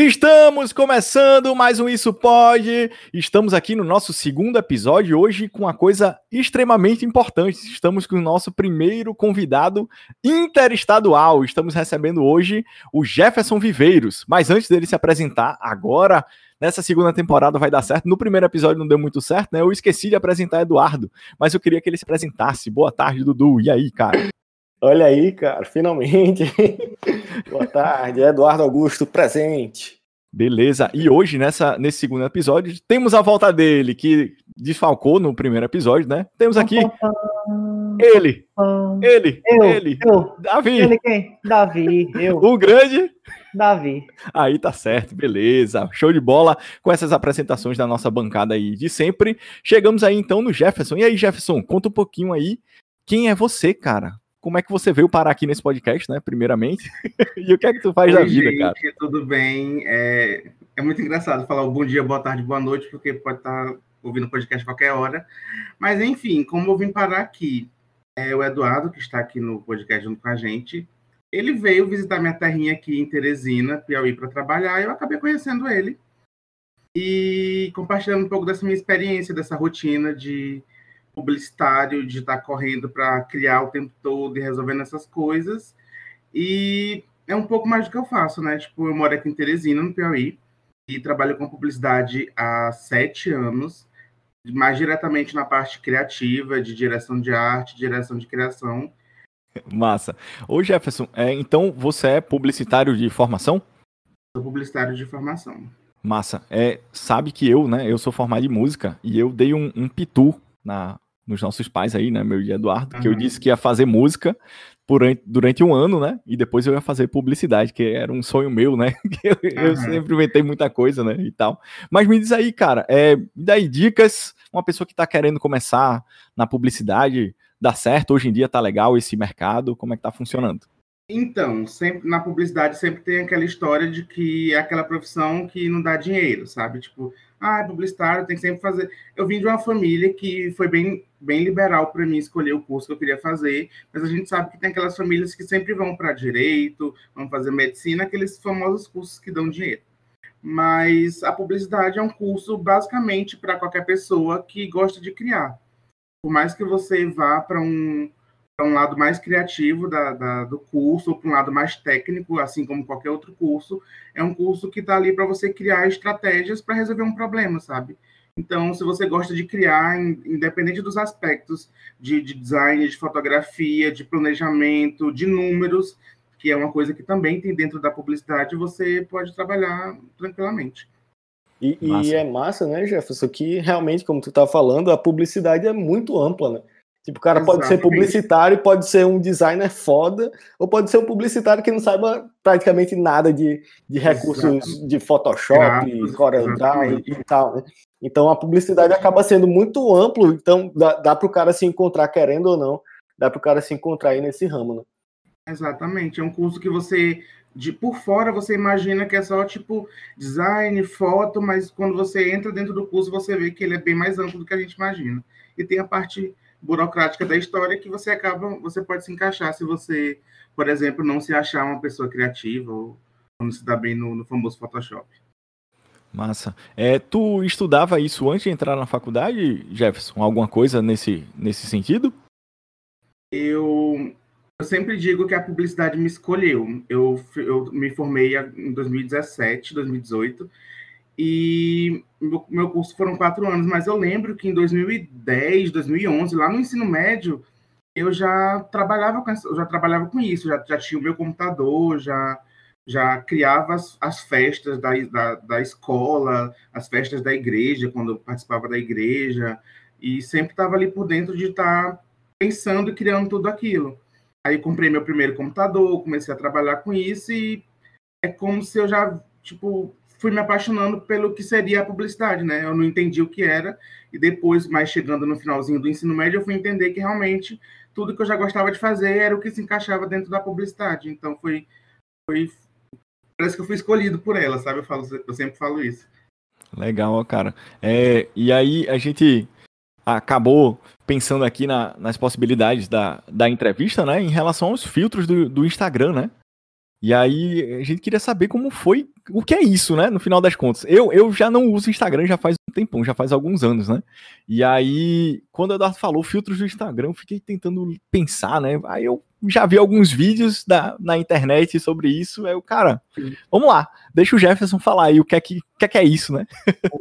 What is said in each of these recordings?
Estamos começando mais um Isso Pode. Estamos aqui no nosso segundo episódio hoje com uma coisa extremamente importante. Estamos com o nosso primeiro convidado interestadual. Estamos recebendo hoje o Jefferson Viveiros. Mas antes dele se apresentar, agora nessa segunda temporada vai dar certo. No primeiro episódio não deu muito certo, né? Eu esqueci de apresentar Eduardo, mas eu queria que ele se apresentasse. Boa tarde, Dudu. E aí, cara? Olha aí, cara, finalmente. Boa tarde, Eduardo Augusto presente. Beleza. E hoje, nessa, nesse segundo episódio, temos a volta dele, que desfalcou no primeiro episódio, né? Temos aqui ele, ele, eu, ele, eu. Davi. Ele quem? Davi, eu. O grande. Davi. Aí tá certo, beleza. Show de bola com essas apresentações da nossa bancada aí de sempre. Chegamos aí então no Jefferson. E aí, Jefferson, conta um pouquinho aí quem é você, cara? Como é que você veio parar aqui nesse podcast, né? Primeiramente. e o que é que tu faz Oi, da vida, gente, cara? Tudo bem? É, é muito engraçado falar o bom dia, boa tarde, boa noite, porque pode estar ouvindo o podcast a qualquer hora. Mas, enfim, como eu vim parar aqui, é o Eduardo, que está aqui no podcast junto com a gente, ele veio visitar minha terrinha aqui em Teresina, Piauí, para trabalhar, e eu acabei conhecendo ele. E compartilhando um pouco dessa minha experiência, dessa rotina de publicitário, de estar correndo para criar o tempo todo e resolvendo essas coisas. E é um pouco mais do que eu faço, né? Tipo, eu moro aqui em Teresina, no Piauí, e trabalho com publicidade há sete anos, mais diretamente na parte criativa, de direção de arte, direção de criação. Massa. Ô Jefferson, é, então você é publicitário de formação? Sou publicitário de formação. Massa. É, sabe que eu, né, eu sou formado em música e eu dei um, um pitu na, nos nossos pais aí, né, meu e Eduardo, uhum. que eu disse que ia fazer música por, durante um ano, né, e depois eu ia fazer publicidade, que era um sonho meu, né, eu, uhum. eu, sempre inventei muita coisa, né, e tal. Mas me diz aí, cara, é, me dá aí dicas, uma pessoa que tá querendo começar na publicidade, dá certo, hoje em dia tá legal esse mercado, como é que tá funcionando? Então, sempre na publicidade sempre tem aquela história de que é aquela profissão que não dá dinheiro, sabe? Tipo, ah, é publicitário, tem que sempre fazer. Eu vim de uma família que foi bem, bem liberal para mim escolher o curso que eu queria fazer, mas a gente sabe que tem aquelas famílias que sempre vão para direito, vão fazer medicina, aqueles famosos cursos que dão dinheiro. Mas a publicidade é um curso basicamente para qualquer pessoa que gosta de criar. Por mais que você vá para um para um lado mais criativo da, da, do curso, ou para um lado mais técnico, assim como qualquer outro curso, é um curso que está ali para você criar estratégias para resolver um problema, sabe? Então, se você gosta de criar, independente dos aspectos de, de design, de fotografia, de planejamento, de números, que é uma coisa que também tem dentro da publicidade, você pode trabalhar tranquilamente. E, e, é massa, né, Jefferson, que realmente, como tu tá falando, a publicidade é muito ampla, né? Tipo, o cara Exatamente. pode ser publicitário, pode ser um designer foda, ou pode ser um publicitário que não saiba praticamente nada de, de recursos Exatamente. de Photoshop, CorelDRAW e, e tal, né? Então a publicidade acaba sendo muito amplo, então dá, dá para o cara se encontrar querendo ou não, dá para o cara se encontrar aí nesse ramo, né? Exatamente, é um curso que você de por fora você imagina que é só tipo design, foto, mas quando você entra dentro do curso você vê que ele é bem mais amplo do que a gente imagina. E tem a parte burocrática da história que você acaba, você pode se encaixar se você, por exemplo, não se achar uma pessoa criativa ou não se dá bem no, no famoso Photoshop. Massa. É, tu estudava isso antes de entrar na faculdade, Jefferson? Alguma coisa nesse, nesse sentido? Eu, eu sempre digo que a publicidade me escolheu. Eu, eu me formei em 2017, 2018, e meu, curso foram quatro anos, mas eu lembro que em 2010, 2011, lá no ensino médio, eu já trabalhava com, já trabalhava com isso, já, já tinha o meu computador, já, já criava as, as festas da, da, da, escola, as festas da igreja, quando eu participava da igreja, e sempre estava ali por dentro de estar tá pensando e criando tudo aquilo. Aí comprei meu primeiro computador, comecei a trabalhar com isso e é como se eu já, tipo, fui me apaixonando pelo que seria a publicidade, né? Eu não entendi o que era, e depois, mais chegando no finalzinho do ensino médio, eu fui entender que realmente tudo que eu já gostava de fazer era o que se encaixava dentro da publicidade. Então foi, foi parece que eu fui escolhido por ela, sabe? Eu, falo, eu sempre falo isso. Legal, cara. É, e aí a gente acabou pensando aqui na, nas possibilidades da, da entrevista, né? Em relação aos filtros do, do Instagram, né? E aí a gente queria saber como foi, o que é isso, né? No final das contas. Eu, eu já não uso Instagram já faz um tempão, já faz alguns anos, né? E aí, quando o Eduardo falou filtros do Instagram, eu fiquei tentando pensar, né? Aí eu já vi alguns vídeos da, na internet sobre isso. Aí o cara, vamos lá, deixa o Jefferson falar aí o que é que, que, é, que é isso, né?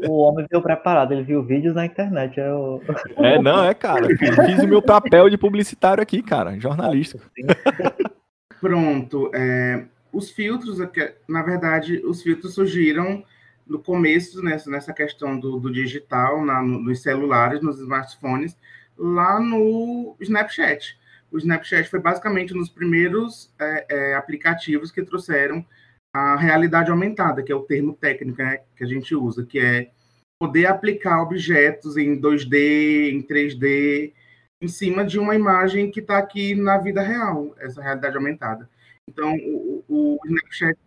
O homem veio preparado, ele viu vídeos na internet. Eu... É, não, é, cara. Fiz o meu papel de publicitário aqui, cara, jornalista. Pronto. É, os filtros, na verdade, os filtros surgiram no começo, nessa, nessa questão do, do digital, na, no, nos celulares, nos smartphones, lá no Snapchat. O Snapchat foi basicamente um dos primeiros é, é, aplicativos que trouxeram a realidade aumentada, que é o termo técnico né, que a gente usa, que é poder aplicar objetos em 2D, em 3D, em cima de uma imagem que está aqui na vida real, essa realidade aumentada. Então, o, o Snapchat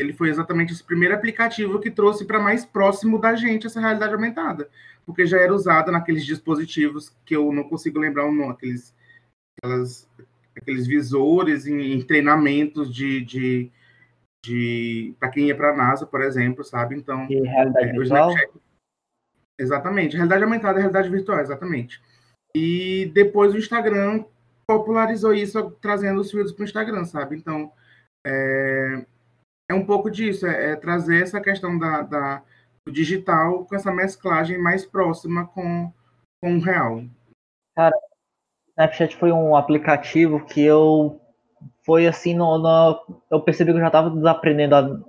ele foi exatamente esse primeiro aplicativo que trouxe para mais próximo da gente essa realidade aumentada, porque já era usada naqueles dispositivos que eu não consigo lembrar o nome, aqueles, aquelas, aqueles visores em, em treinamentos de, de, de para quem ia para a NASA, por exemplo, sabe? Então, e realidade é, virtual? Exatamente, realidade aumentada, realidade virtual, exatamente. E depois o Instagram popularizou isso, trazendo os filtros para o Instagram, sabe? Então, é, é um pouco disso, é, é trazer essa questão da, da, do digital com essa mesclagem mais próxima com, com o real. Cara, Snapchat foi um aplicativo que eu foi assim, no, no, eu percebi que eu já estava desaprendendo a,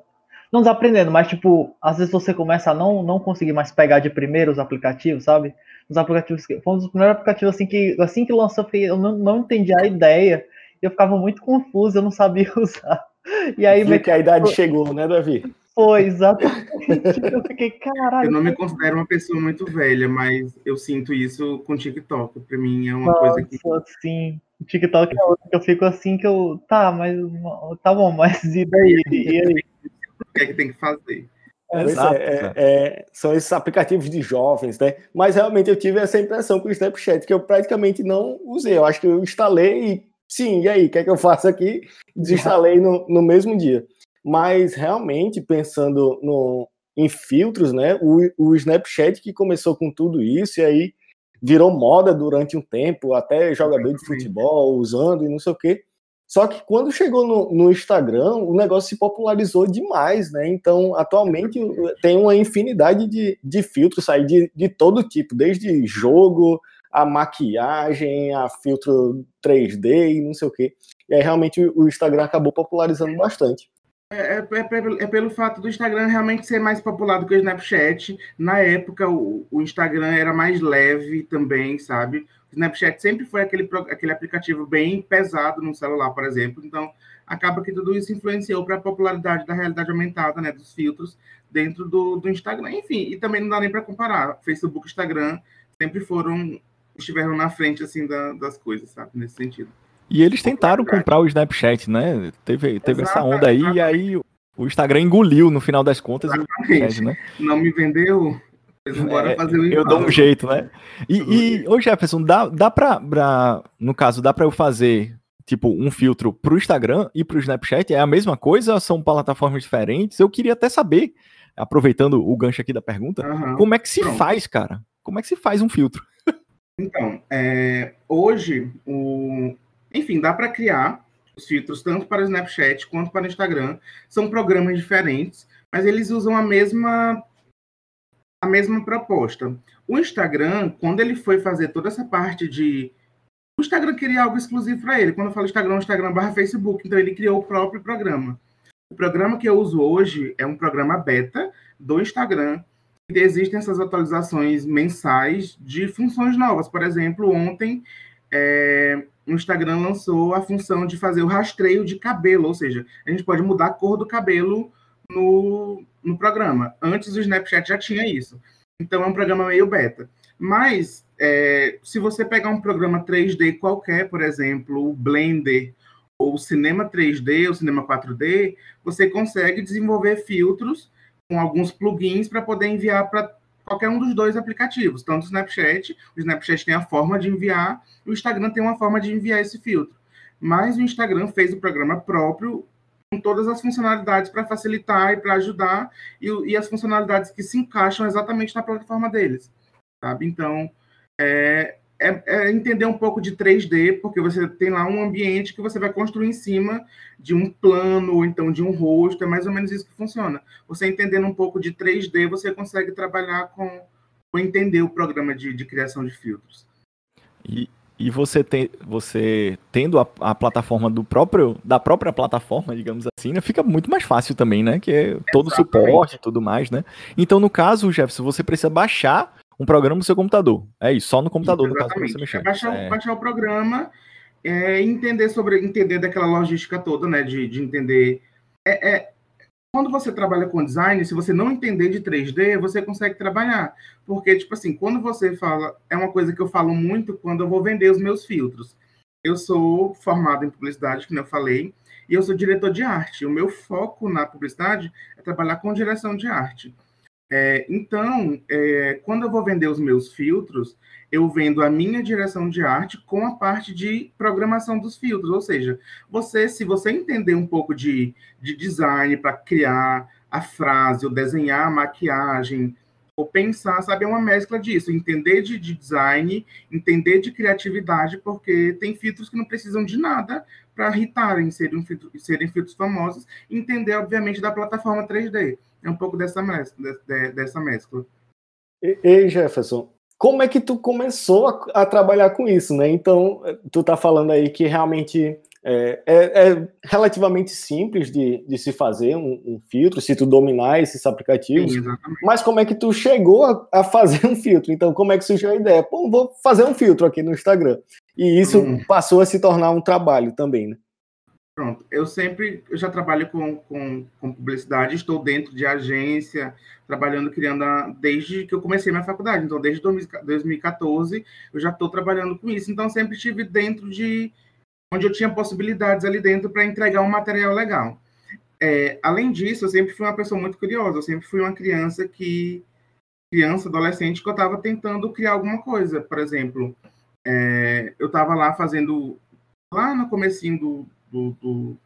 não desaprendendo, mas tipo, às vezes você começa a não, não conseguir mais pegar de primeiro os aplicativos, sabe? Os aplicativos que. Foi um dos primeiros aplicativos assim que, assim que lançou, eu não, não entendi a ideia. Eu ficava muito confuso, eu não sabia usar. E aí. Viu que a idade chegou, né, Davi? Foi, exatamente. eu fiquei, caralho. Eu não me considero uma pessoa muito velha, mas eu sinto isso com TikTok. Pra mim é uma Nossa, coisa que. Sim. O TikTok é outro que eu fico assim que eu. Tá, mas. Tá bom, mas e daí? E aí? O que é que tem que fazer? É, Exato, é, é, são esses aplicativos de jovens, né? Mas realmente eu tive essa impressão com o Snapchat, que eu praticamente não usei. Eu acho que eu instalei e, sim, e aí, o que é que eu faço aqui? Desinstalei no, no mesmo dia. Mas realmente, pensando no, em filtros, né? O, o Snapchat que começou com tudo isso, e aí virou moda durante um tempo, até jogador de futebol usando e não sei o quê. Só que quando chegou no, no, Instagram, o negócio se popularizou demais, né? Então, atualmente tem uma infinidade de, de filtros aí de, de todo tipo, desde jogo, a maquiagem, a filtro 3D e não sei o quê. E aí realmente o Instagram acabou popularizando bastante. É, é, é, é, pelo fato do Instagram realmente ser mais popular do que o Snapchat. Na época, o, o Instagram era mais leve também, sabe? Snapchat sempre foi aquele, aquele aplicativo bem pesado no celular, por exemplo. Então, acaba que tudo isso influenciou para a popularidade da realidade aumentada, né, dos filtros dentro do, do Instagram. Enfim, e também não dá nem para comparar. Facebook e Instagram sempre foram, estiveram na frente, assim, da, das coisas, sabe, nesse sentido. E eles tentaram comprar o Snapchat, né? Teve, teve essa onda aí, exatamente. e aí o Instagram engoliu, no final das contas, exatamente. o Snapchat, né? Não me vendeu, é, fazer o eu dou um jeito, né? E, e ô Jefferson, dá, dá pra, pra, no caso, dá pra eu fazer, tipo, um filtro pro Instagram e pro Snapchat? É a mesma coisa? São plataformas diferentes? Eu queria até saber, aproveitando o gancho aqui da pergunta, uhum. como é que se Pronto. faz, cara? Como é que se faz um filtro? Então, é, hoje, o, enfim, dá para criar os filtros tanto para o Snapchat quanto para o Instagram. São programas diferentes, mas eles usam a mesma a mesma proposta. O Instagram, quando ele foi fazer toda essa parte de. O Instagram queria algo exclusivo para ele. Quando eu falo Instagram, o Instagram barra Facebook. Então ele criou o próprio programa. O programa que eu uso hoje é um programa beta do Instagram. E existem essas atualizações mensais de funções novas. Por exemplo, ontem é, o Instagram lançou a função de fazer o rastreio de cabelo, ou seja, a gente pode mudar a cor do cabelo no, no programa. Antes o Snapchat já tinha isso. Então é um programa meio beta. Mas é, se você pegar um programa 3D qualquer, por exemplo, o Blender ou o Cinema 3D ou Cinema 4D, você consegue desenvolver filtros com alguns plugins para poder enviar para qualquer um dos dois aplicativos, tanto o Snapchat, o Snapchat tem a forma de enviar, o Instagram tem uma forma de enviar esse filtro. Mas o Instagram fez o programa próprio com todas as funcionalidades para facilitar e para ajudar, e, e, as funcionalidades que se encaixam exatamente na plataforma deles, sabe? Então, é, é, é, entender um pouco de 3D, porque você tem lá um ambiente que você vai construir em cima de um plano, ou então de um rosto, é mais ou menos isso que funciona. Você entendendo um pouco de 3D, você consegue trabalhar com, com entender o programa de, de criação de filtros. E, e você, tem, você tendo a, a, plataforma do próprio, da própria plataforma, digamos assim, né, fica muito mais fácil também, né? Que é todo o suporte e tudo mais, né? Então, no caso, Jefferson, você precisa baixar um programa no seu computador. É isso, só no computador, no caso, pra você mexer. É baixar, é... baixar o programa, é, entender sobre, entender daquela logística toda, né? De, de entender. É, é, quando você trabalha com design, se você não entender de 3D, você consegue trabalhar. Porque, tipo assim, quando você fala, é uma coisa que eu falo muito quando eu vou vender os meus filtros. Eu sou formado em publicidade, como eu falei, e eu sou diretor de arte. O meu foco na publicidade é trabalhar com direção de arte. É, então, é, quando eu vou vender os meus filtros, eu vendo a minha direção de arte com a parte de programação dos filtros. Ou seja, você, se você entender um pouco de, de design para criar a frase, ou desenhar a maquiagem, ou pensar, sabe, é uma mescla disso, entender de, de design, entender de criatividade, porque tem filtros que não precisam de nada para irritarem, serem, serem filtros famosos, entender, obviamente, da plataforma 3D. É um pouco dessa mescla. Dessa mescla. Ei, Jefferson, como é que tu começou a, a, trabalhar com isso, né? Então, tu tá falando aí que realmente é, é, é relativamente simples de, de se fazer um, um, filtro, se tu dominar esses aplicativos. Sim, mas como é que tu chegou a, a, fazer um filtro? Então, como é que surgiu a ideia? Pô, vou fazer um filtro aqui no Instagram. E isso hum. passou a se tornar um trabalho também, né? Pronto, eu sempre, eu já trabalho com, com, com, publicidade, estou dentro de agência, trabalhando, criando, a, desde que eu comecei minha faculdade, então desde 2014 eu já estou trabalhando com isso, então sempre estive dentro de, onde eu tinha possibilidades ali dentro para entregar um material legal. É, além disso, eu sempre fui uma pessoa muito curiosa, eu sempre fui uma criança que, criança, adolescente, que eu estava tentando criar alguma coisa, por exemplo, é, eu estava lá fazendo, lá no comecinho do do, do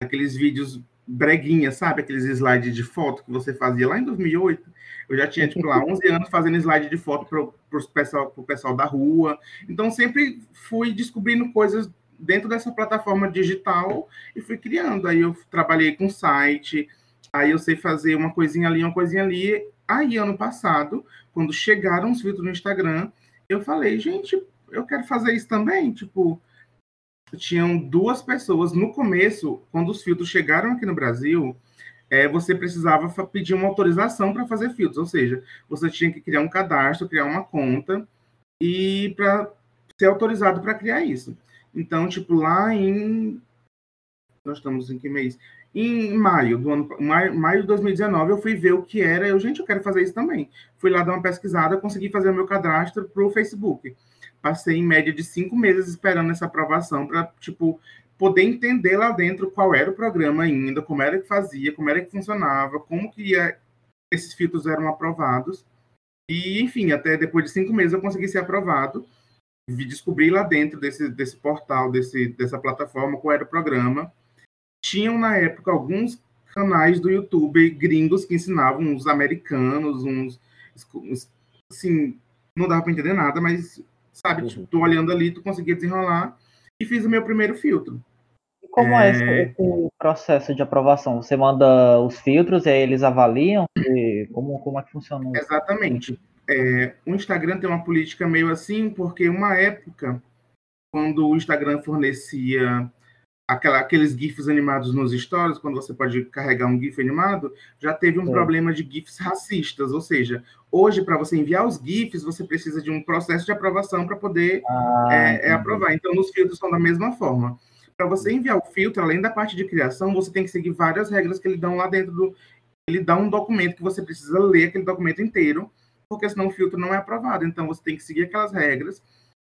aqueles vídeos breguinha, sabe? Aqueles slides de foto que você fazia lá em 2008. Eu já tinha, tipo, lá 11 anos fazendo slide de foto para o pessoal, pessoal da rua. Então, sempre fui descobrindo coisas dentro dessa plataforma digital e fui criando. Aí eu trabalhei com site, aí eu sei fazer uma coisinha ali, uma coisinha ali. Aí, ano passado, quando chegaram os vídeos no Instagram, eu falei, gente, eu quero fazer isso também, tipo tinham duas pessoas. No começo, quando os filtros chegaram aqui no Brasil, é, você precisava pedir uma autorização para fazer filtros, ou seja, você tinha que criar um cadastro, criar uma conta e para ser autorizado para criar isso. Então, tipo, lá em. Nós estamos em que mês? Em maio do ano maio, maio de 2019, eu fui ver o que era. Eu, gente, eu quero fazer isso também. Fui lá dar uma pesquisada, consegui fazer o meu cadastro para o Facebook passei em média de cinco meses esperando essa aprovação para, tipo, poder entender lá dentro qual era o programa ainda, como era que fazia, como era que funcionava, como que ia, esses filtros eram aprovados. E, enfim, até depois de cinco meses eu consegui ser aprovado. Vi descobrir lá dentro desse, desse portal, desse, dessa plataforma, qual era o programa. Tinham, na época, alguns canais do YouTube gringos que ensinavam, uns americanos, uns, uns assim, não dava para entender nada, mas sabe? Uhum. Tipo, tu olhando ali, tu conseguia desenrolar e fiz o meu primeiro filtro. Como é, é esse, esse, processo de aprovação? Você manda os filtros e aí eles avaliam? E como, como é que funciona? Exatamente. É, o Instagram tem uma política meio assim, porque uma época, quando o Instagram fornecia aquela, aqueles GIFs animados nos stories, quando você pode carregar um GIF animado, já teve um é. problema de GIFs racistas. Ou seja, hoje, para você enviar os GIFs, você precisa de um processo de aprovação para poder ah, é, é, aprovar. Então, nos filtros são da mesma forma. Para você enviar o filtro, além da parte de criação, você tem que seguir várias regras que ele dão lá dentro do. Ele dá um documento que você precisa ler aquele documento inteiro, porque senão o filtro não é aprovado. Então, você tem que seguir aquelas regras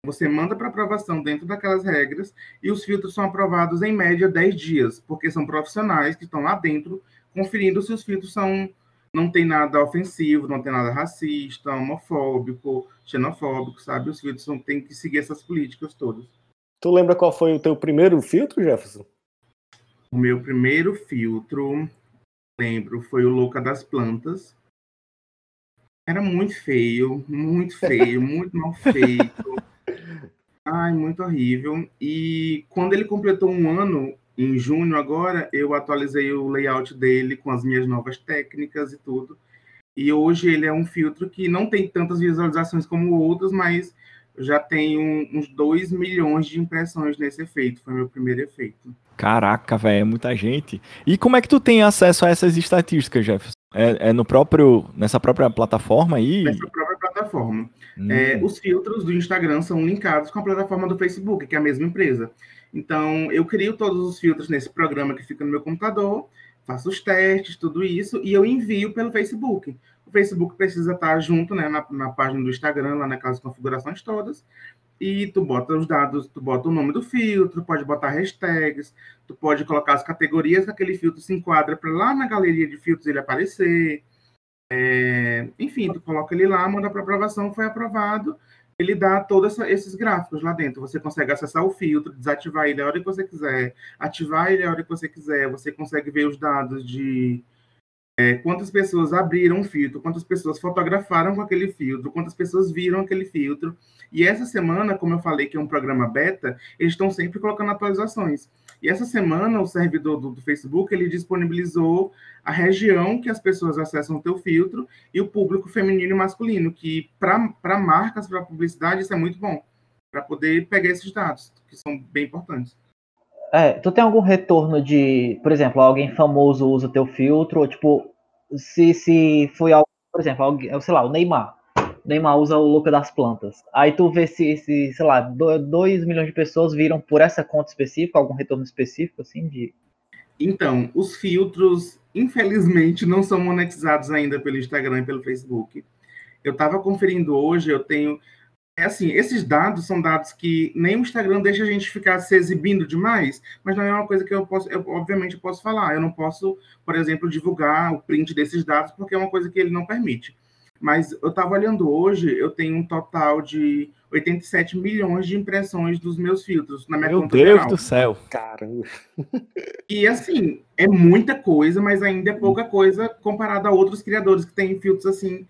você manda para aprovação dentro daquelas regras e os filtros são aprovados em média 10 dias, porque são profissionais que estão lá dentro conferindo se os filtros são não tem nada ofensivo, não tem nada racista, homofóbico, xenofóbico, sabe? Os filtros são, tem que seguir essas políticas todas. Tu lembra qual foi o teu primeiro filtro, Jefferson? O meu primeiro filtro, lembro, foi o Louca das Plantas. Era muito feio, muito feio, muito mal feito. Ai, muito horrível. E quando ele completou um ano, em junho agora, eu atualizei o layout dele com as minhas novas técnicas e tudo. E hoje ele é um filtro que não tem tantas visualizações como outros, mas já tem um, uns 2 milhões de impressões nesse efeito. Foi meu primeiro efeito. Caraca, velho, é muita gente. E como é que tu tem acesso a essas estatísticas, Jefferson? É, é no próprio, nessa própria plataforma aí? Nessa própria plataforma. Hum. É, os filtros do Instagram são linkados com a plataforma do Facebook, que é a mesma empresa. Então, eu crio todos os filtros nesse programa que fica no meu computador, faço os testes, tudo isso, e eu envio pelo Facebook. O Facebook precisa estar junto né, na, na página do Instagram, lá naquelas configurações todas, e tu bota os dados, tu bota o nome do filtro, pode botar hashtags, tu pode colocar as categorias que aquele filtro se enquadra para lá na galeria de filtros ele aparecer. É, enfim, tu coloca ele lá, manda para aprovação, foi aprovado, ele dá todos esses gráficos lá dentro. Você consegue acessar o filtro, desativar ele a hora que você quiser, ativar ele a hora que você quiser. Você consegue ver os dados de é, quantas pessoas abriram o filtro, quantas pessoas fotografaram com aquele filtro, quantas pessoas viram aquele filtro. E essa semana, como eu falei que é um programa beta, eles estão sempre colocando atualizações. E essa semana, o servidor do, do, Facebook, ele disponibilizou a região que as pessoas acessam o teu filtro e o público feminino e masculino, que para marcas, para publicidade, isso é muito bom, para poder pegar esses dados, que são bem importantes. É, tu tem algum retorno de, por exemplo, alguém famoso usa teu filtro, ou tipo, se, se foi algo, por exemplo, alguém, sei lá, o Neymar, Neymar usa o louco das plantas. Aí tu vê se, se sei lá, 2 milhões de pessoas viram por essa conta específica, algum retorno específico, assim, de... Então, os filtros, infelizmente, não são monetizados ainda pelo Instagram e pelo Facebook. Eu estava conferindo hoje, eu tenho... É assim, esses dados são dados que nem o Instagram deixa a gente ficar se exibindo demais, mas não é uma coisa que eu posso, eu, obviamente, eu posso falar. Eu não posso, por exemplo, divulgar o print desses dados, porque é uma coisa que ele não permite. Mas eu estava olhando hoje, eu tenho um total de 87 milhões de impressões dos meus filtros na minha Meu conta Deus geral. do céu. Caramba. E assim, é muita coisa, mas ainda é pouca coisa comparado a outros criadores que têm filtros assim,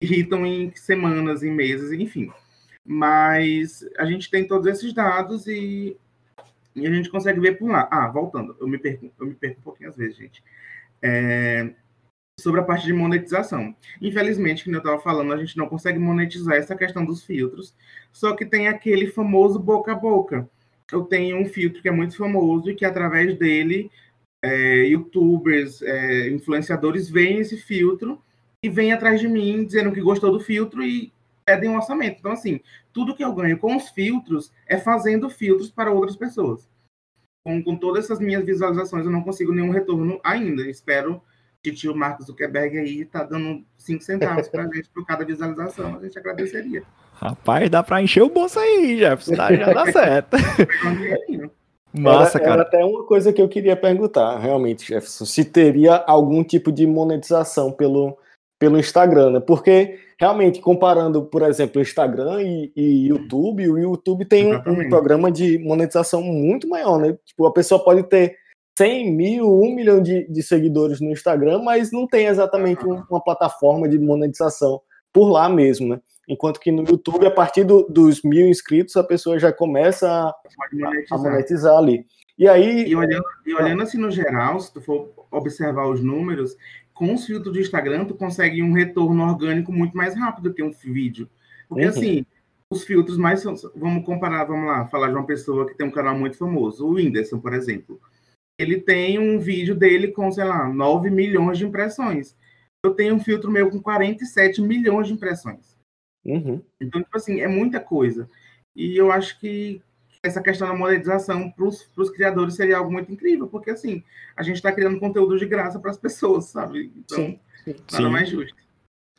irritam em semanas, em meses, enfim. Mas a gente tem todos esses dados e, e a gente consegue ver por lá. Ah, voltando, eu me perco, eu me perco um pouquinho às vezes, gente. É, sobre a parte de monetização. Infelizmente, como eu estava falando, a gente não consegue monetizar essa questão dos filtros, só que tem aquele famoso boca a boca. Eu tenho um filtro que é muito famoso e que através dele é, youtubers, é, influenciadores veem esse filtro e vêm atrás de mim dizendo que gostou do filtro e pedem um orçamento. Então, assim, tudo que eu ganho com os filtros é fazendo filtros para outras pessoas. Com, com todas essas minhas visualizações, eu não consigo nenhum retorno ainda. Espero tio Marcos Zuckerberg aí tá dando 5 centavos pra gente por cada visualização, a gente agradeceria. Rapaz, dá pra encher o bolso aí, Jefferson, tá, já dá certo. Massa, era, cara. Era até uma coisa que eu queria perguntar, realmente, Jefferson, se teria algum tipo de monetização pelo, pelo Instagram, né? Porque realmente, comparando, por exemplo, o Instagram e, e YouTube, o YouTube tem um, um, programa de monetização muito maior, né? Tipo, a pessoa pode ter 100 mil, 1 milhão de, de seguidores no Instagram, mas não tem exatamente um, uma plataforma de monetização por lá mesmo, né? Enquanto que no YouTube, a partir do, dos mil inscritos, a pessoa já começa a monetizar, a monetizar ali. E aí. E olhando, e olhando assim no geral, se tu for observar os números, com os filtros do Instagram, tu consegue um retorno orgânico muito mais rápido que um vídeo. Porque uhum. assim, os filtros mais. Vamos comparar, vamos lá, falar de uma pessoa que tem um canal muito famoso, o Whindersson, por exemplo ele tem um vídeo dele com, sei lá, 9 milhões de impressões. Eu tenho um filtro meu com 47 milhões de impressões. Uhum. Então, tipo assim, é muita coisa. E eu acho que essa questão da monetização para os criadores seria algo muito incrível, porque assim, a gente está criando conteúdo de graça para as pessoas, sabe? Então, sim, sim. nada mais justo.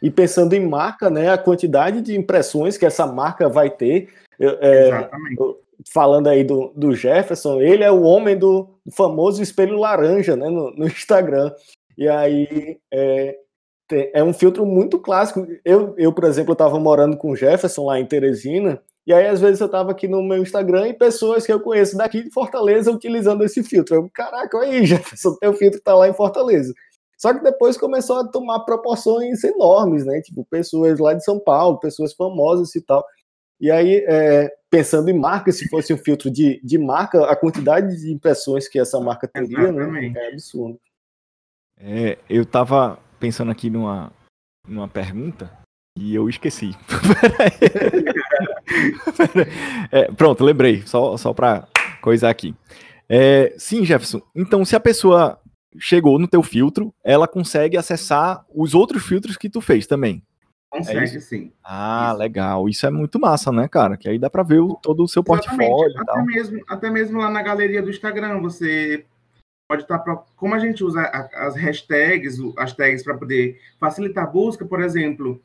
E pensando em marca, né, a quantidade de impressões que essa marca vai ter. É, Exatamente falando aí do, do Jefferson, ele é o homem do famoso espelho laranja, né, no, no Instagram. E aí é, é um filtro muito clássico. Eu, eu por exemplo, estava morando com o Jefferson lá em Teresina, E aí, às vezes, eu tava aqui no meu Instagram e pessoas que eu conheço daqui de Fortaleza utilizando esse filtro. Eu, caraca, aí, Jefferson, teu filtro tá lá em Fortaleza. Só que depois começou a tomar proporções enormes, né? Tipo, pessoas lá de São Paulo, pessoas famosas e tal. E aí, é, pensando em marca, se fosse um filtro de, de marca, a quantidade de impressões que essa marca teria, né? É absurdo. É, eu tava pensando aqui numa, numa pergunta e eu esqueci. é, pronto, lembrei. Só, só para coisar aqui. É, sim, Jefferson. Então, se a pessoa chegou no teu filtro, ela consegue acessar os outros filtros que tu fez também. Consegue, é sim. Ah, isso. legal. Isso é muito massa, né, cara? Que aí dá para ver o, todo o seu Exatamente. portfólio. Até, Mesmo, até mesmo lá na galeria do Instagram, você pode estar. Tá como a gente usa as hashtags, as tags para poder facilitar a busca, por exemplo,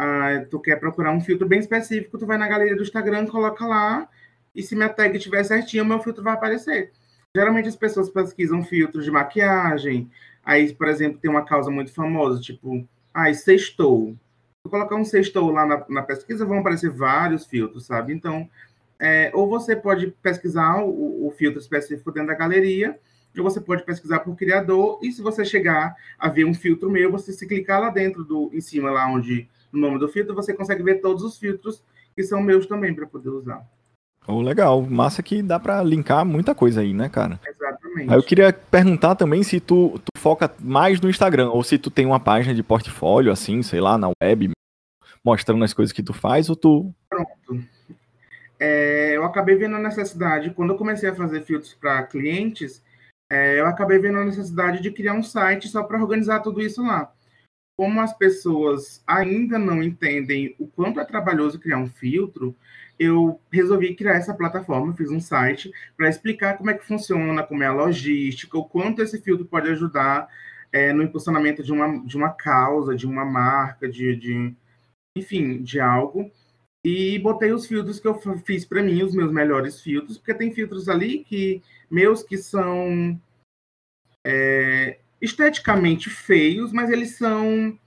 ah, tu quer procurar um filtro bem específico, tu vai na galeria do Instagram, coloca lá, e se minha tag estiver certinha, meu filtro vai aparecer. Geralmente as pessoas pesquisam filtros de maquiagem, aí, por exemplo, tem uma causa muito famosa, tipo, ai, ah, sextou eu colocar um sextou lá na, na, pesquisa, vão aparecer vários filtros, sabe? Então, é, ou você pode pesquisar o, o, filtro específico dentro da galeria, ou você pode pesquisar por criador, e se você chegar a ver um filtro meu, você se clicar lá dentro, do, em cima, lá onde, no nome do filtro, você consegue ver todos os filtros que são meus também para poder usar. Oh, legal, massa que dá para linkar muita coisa aí, né, cara? Exatamente. Aí eu queria perguntar também se tu, tu foca mais no Instagram, ou se tu tem uma página de portfólio, assim, sei lá, na web, mostrando as coisas que tu faz, ou tu... Pronto. É, eu acabei vendo a necessidade, quando eu comecei a fazer filtros para clientes, é, eu acabei vendo a necessidade de criar um site só para organizar tudo isso lá. Como as pessoas ainda não entendem o quanto é trabalhoso criar um filtro, eu resolvi criar essa plataforma, fiz um site para explicar como é que funciona, como é a logística, o quanto esse filtro pode ajudar é, no impulsionamento de uma, de uma causa, de uma marca, de, de enfim, de algo. E botei os filtros que eu fiz para mim, os meus melhores filtros, porque tem filtros ali que meus que são é, esteticamente feios, mas eles são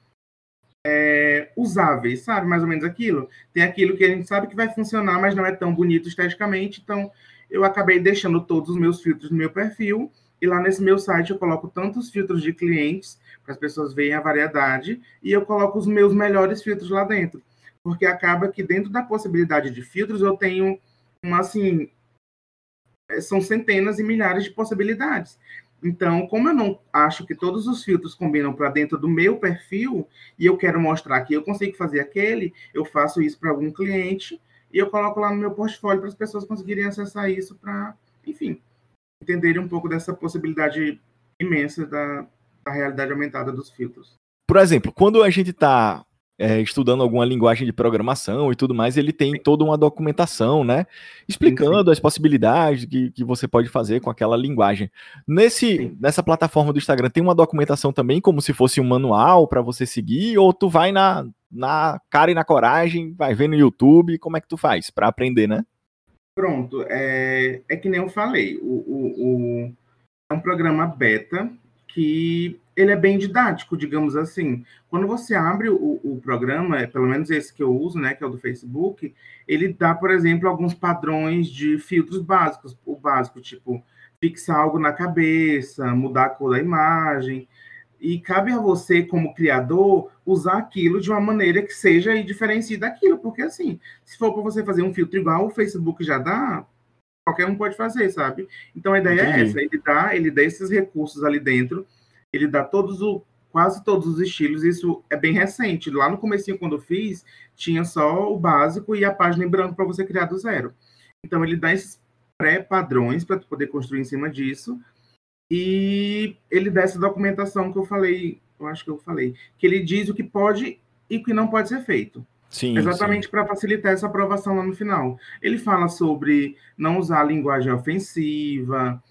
é, usáveis, sabe? Mais ou menos aquilo. Tem aquilo que a gente sabe que vai funcionar, mas não é tão bonito esteticamente. Então, eu acabei deixando todos os meus filtros no meu perfil. E lá nesse meu site eu coloco tantos filtros de clientes para as pessoas verem a variedade e eu coloco os meus melhores filtros lá dentro, porque acaba que dentro da possibilidade de filtros eu tenho uma assim é, são centenas e milhares de possibilidades. Então, como eu não acho que todos os filtros combinam para dentro do meu perfil e eu quero mostrar que eu consigo fazer aquele, eu faço isso para algum cliente e eu coloco lá no meu portfólio para as pessoas conseguirem acessar isso para, enfim, entenderem um pouco dessa possibilidade imensa da, da realidade aumentada dos filtros. Por exemplo, quando a gente está é, estudando alguma linguagem de programação e tudo mais, ele tem toda uma documentação, né? Explicando sim, sim. as possibilidades que, que você pode fazer com aquela linguagem. Nesse, nessa plataforma do Instagram, tem uma documentação também, como se fosse um manual para você seguir, ou tu vai na, na cara e na coragem, vai ver no YouTube, como é que tu faz para aprender, né? Pronto, é, é que nem eu falei, o, o, o é um programa beta que ele é bem didático, digamos assim. Quando você abre o, o, programa, é pelo menos esse que eu uso, né, que é o do Facebook, ele dá, por exemplo, alguns padrões de filtros básicos. O básico, tipo, fixar algo na cabeça, mudar a cor da imagem. E cabe a você, como criador, usar aquilo de uma maneira que seja e diferencie daquilo. Porque, assim, se for para você fazer um filtro igual o Facebook já dá, qualquer um pode fazer, sabe? Então a ideia é Entendi. é essa, ele dá, ele dá esses recursos ali dentro, ele dá todos o quase todos os estilos, isso é bem recente. Lá no comecinho quando eu fiz, tinha só o básico e a página em branco para você criar do zero. Então ele dá esses pré-padrões para poder construir em cima disso. E ele dá essa documentação que eu falei, eu acho que eu falei, que ele diz o que pode e o que não pode ser feito. Sim, exatamente para facilitar essa aprovação lá no final. Ele fala sobre não usar linguagem ofensiva,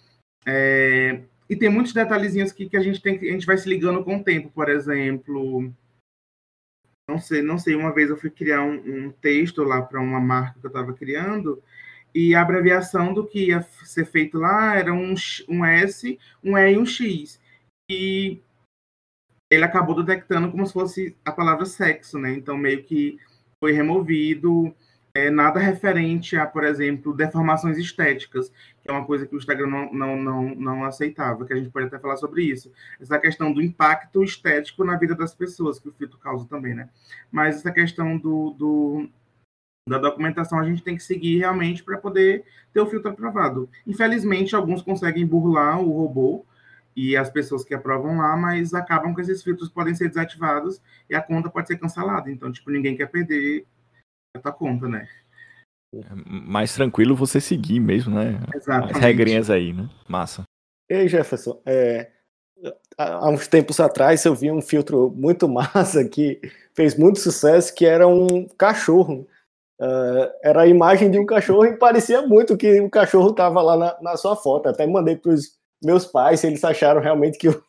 é, e tem muitos detalhezinhos que, que a gente tem que a gente vai se ligando com o tempo, por exemplo. Não sei, não sei, uma vez eu fui criar um, um texto lá para uma marca que eu estava criando, e a abreviação do que ia ser feito lá era um, um S, um E e um X. E ele acabou detectando como se fosse a palavra sexo, né? Então, meio que foi removido. é, nada referente a, por exemplo, deformações estéticas, que é uma coisa que o Instagram não, não, não, não aceitava, que a gente pode até falar sobre isso. Essa questão do impacto estético na vida das pessoas, que o filtro causa também, né? Mas essa questão do, do da documentação a gente tem que seguir realmente para poder ter o filtro aprovado. Infelizmente, alguns conseguem burlar o robô e as pessoas que aprovam lá, mas acabam que esses filtros podem ser desativados e a conta pode ser cancelada. Então, tipo, ninguém quer perder tua conta, né? É mais tranquilo você seguir mesmo, né? Exatamente. As regrinhas aí, né? Massa. Ei, Jefferson, é, há uns tempos atrás eu vi um filtro muito massa que fez muito sucesso, que era um cachorro. Uh, era a imagem de um cachorro e parecia muito que o cachorro estava lá na, na, sua foto. Até mandei para os meus pais, eles acharam realmente que o,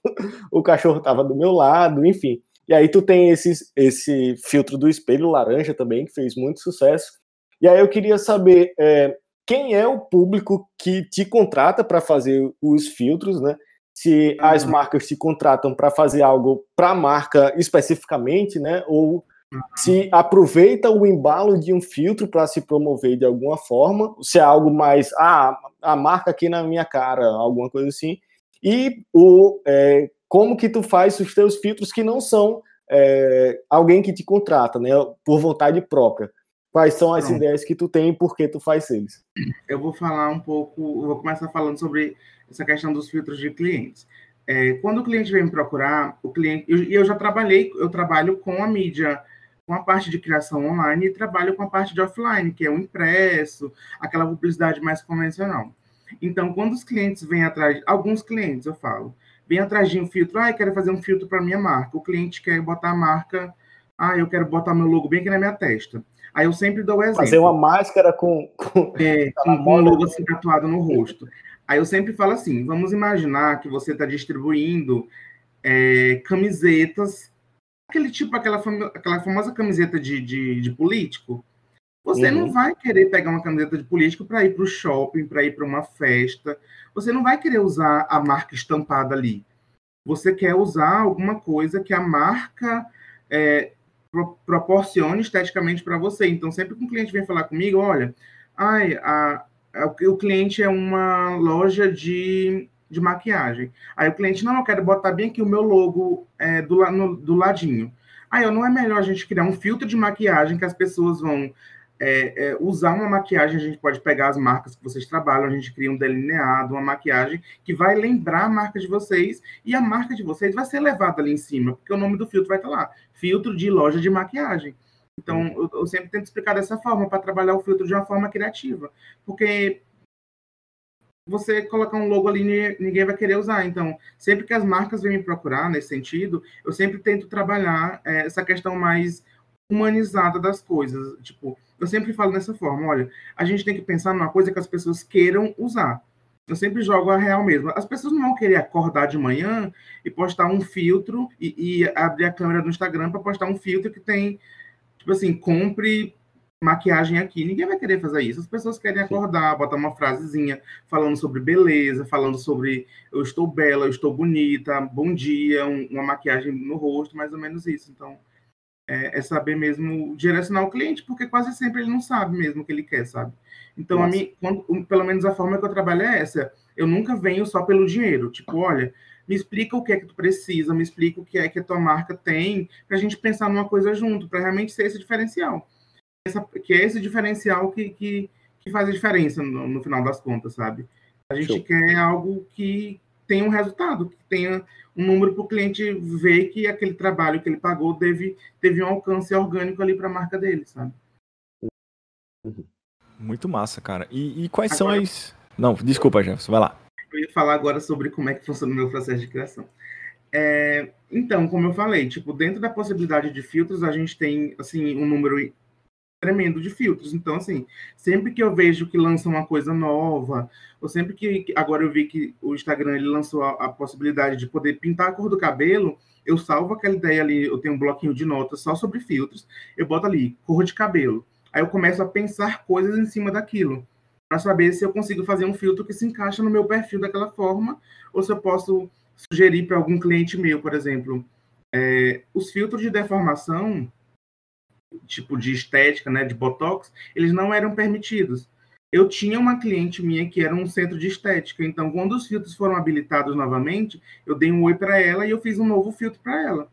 o cachorro estava do meu lado, enfim. E aí tu tem esse, esse filtro do espelho laranja também, que fez muito sucesso. E aí eu queria saber é, quem é o público que te contrata para fazer os filtros, né? Se as uhum. marcas te contratam para fazer algo para a marca especificamente, né? Ou uhum. se aproveita o embalo de um filtro para se promover de alguma forma, se é algo mais, ah, a marca aqui na minha cara, alguma coisa assim. E o é, como que tu faz os teus filtros que não são é, alguém que te contrata, né, por vontade própria. Quais são as Pronto. ideias que tu tem e por que tu faz eles? Eu vou falar um pouco, vou começar falando sobre essa questão dos filtros de clientes. É, quando o cliente vem me procurar, o cliente, e eu, eu, já trabalhei, eu trabalho com a mídia, com a parte de criação online e trabalho com a parte de offline, que é o impresso, aquela publicidade mais convencional. Então, quando os clientes vêm atrás, alguns clientes eu falo, vem atrás de um filtro, ah, eu quero fazer um filtro para minha marca. O cliente quer botar a marca, ah, eu quero botar meu logo bem aqui na minha testa. Aí eu sempre dou o exemplo. Fazer uma máscara com, com, é, com, com um logo assim tatuado no rosto. Aí eu sempre falo assim: vamos imaginar que você está distribuindo é, camisetas, aquele tipo, aquela, aquela famosa camiseta de, de, de político. Você uhum. não vai querer pegar uma camiseta de político para ir para o shopping, para ir para uma festa. Você não vai querer usar a marca estampada ali. Você quer usar alguma coisa que a marca é, pro, proporcione esteticamente para você. Então, sempre que um cliente vem falar comigo, olha, ai, a, a, o cliente é uma loja de, de maquiagem. Aí o cliente, não, eu quero botar bem aqui o meu logo é, do, no, do ladinho. Aí, não é melhor a gente criar um filtro de maquiagem que as pessoas vão é, é, usar uma maquiagem, a gente pode pegar as marcas que vocês trabalham, a gente cria um delineado, uma maquiagem que vai lembrar a marca de vocês e a marca de vocês vai ser levada ali em cima, porque o nome do filtro vai estar lá, filtro de loja de maquiagem. Então, eu, eu sempre tento explicar dessa forma, para trabalhar o filtro de uma forma criativa, porque você colocar um logo ali, ninguém vai querer usar. Então, sempre que as marcas vêm me procurar nesse sentido, eu sempre tento trabalhar é, essa questão mais humanizada das coisas. Tipo, eu sempre falo dessa forma, olha, a gente tem que pensar numa coisa que as pessoas queiram usar. Eu sempre jogo a real mesmo. As pessoas não vão querer acordar de manhã e postar um filtro e, e abrir a câmera do Instagram para postar um filtro que tem, tipo assim, compre maquiagem aqui. Ninguém vai querer fazer isso. As pessoas querem acordar, botar uma frasezinha falando sobre beleza, falando sobre eu estou bela, eu estou bonita, bom dia, um, uma maquiagem no rosto, mais ou menos isso. Então, é, é, saber mesmo direcionar o cliente, porque quase sempre ele não sabe mesmo o que ele quer, sabe? Então, Nossa. a mim, quando, pelo menos a forma que eu trabalho é essa. Eu nunca venho só pelo dinheiro. Tipo, olha, me explica o que é que tu precisa, me explica o que é que a tua marca tem, para a gente pensar numa coisa junto, para realmente ser esse diferencial. Essa, que é esse diferencial que, que, que faz a diferença no, no final das contas, sabe? A gente Show. quer algo que tenha um resultado, que tenha um número para o cliente ver que aquele trabalho que ele pagou teve, teve um alcance orgânico ali para a marca dele, sabe? Muito massa, cara. E, e quais agora, são as. Não, desculpa, Jefferson, vai lá. Eu ia falar agora sobre como é que funciona o meu processo de criação. É, então, como eu falei, tipo, dentro da possibilidade de filtros, a gente tem assim um número tremendo de filtros. Então, assim, sempre que eu vejo que lança uma coisa nova, ou sempre que agora eu vi que o Instagram ele lançou a, a, possibilidade de poder pintar a cor do cabelo, eu salvo aquela ideia ali, eu tenho um bloquinho de notas só sobre filtros, eu boto ali cor de cabelo. Aí eu começo a pensar coisas em cima daquilo, para saber se eu consigo fazer um filtro que se encaixa no meu perfil daquela forma, ou se eu posso sugerir para algum cliente meu, por exemplo. É, os filtros de deformação, tipo de estética, né, de botox, eles não eram permitidos. Eu tinha uma cliente minha que era um centro de estética, então quando os filtros foram habilitados novamente, eu dei um oi para ela e eu fiz um novo filtro para ela.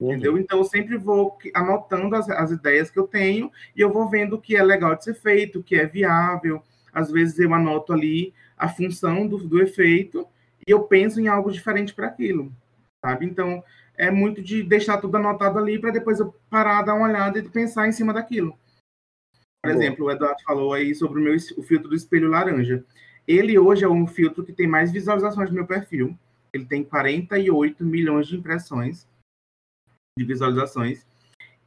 Uhum. Entendeu? Então eu sempre vou anotando as, as ideias que eu tenho e eu vou vendo o que é legal de ser feito, o que é viável. Às vezes eu anoto ali a função do, do efeito e eu penso em algo diferente para aquilo, sabe? Então é muito de deixar tudo anotado ali para depois eu parar, dar uma olhada e pensar em cima daquilo. Por exemplo, o Eduardo falou aí sobre o meu o filtro do espelho laranja. Ele hoje é um filtro que tem mais visualizações no meu perfil. Ele tem 48 milhões de impressões de visualizações.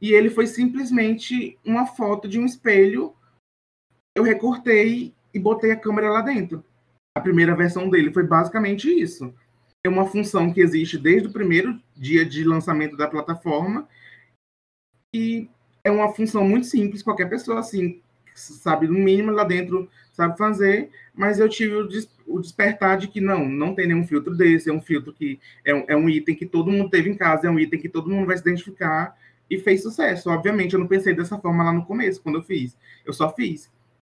E ele foi simplesmente uma foto de um espelho. Eu recortei e botei a câmera lá dentro. A primeira versão dele foi basicamente isso. É uma função que existe desde o primeiro dia de lançamento da plataforma. E é uma função muito simples, qualquer pessoa assim, sabe, no mínimo lá dentro sabe fazer, mas eu tive o, des o, despertar de que não, não tem nenhum filtro desse, é um filtro que é um, é um item que todo mundo teve em casa, é um item que todo mundo vai se identificar e fez sucesso. Obviamente, eu não pensei dessa forma lá no começo, quando eu fiz. Eu só fiz.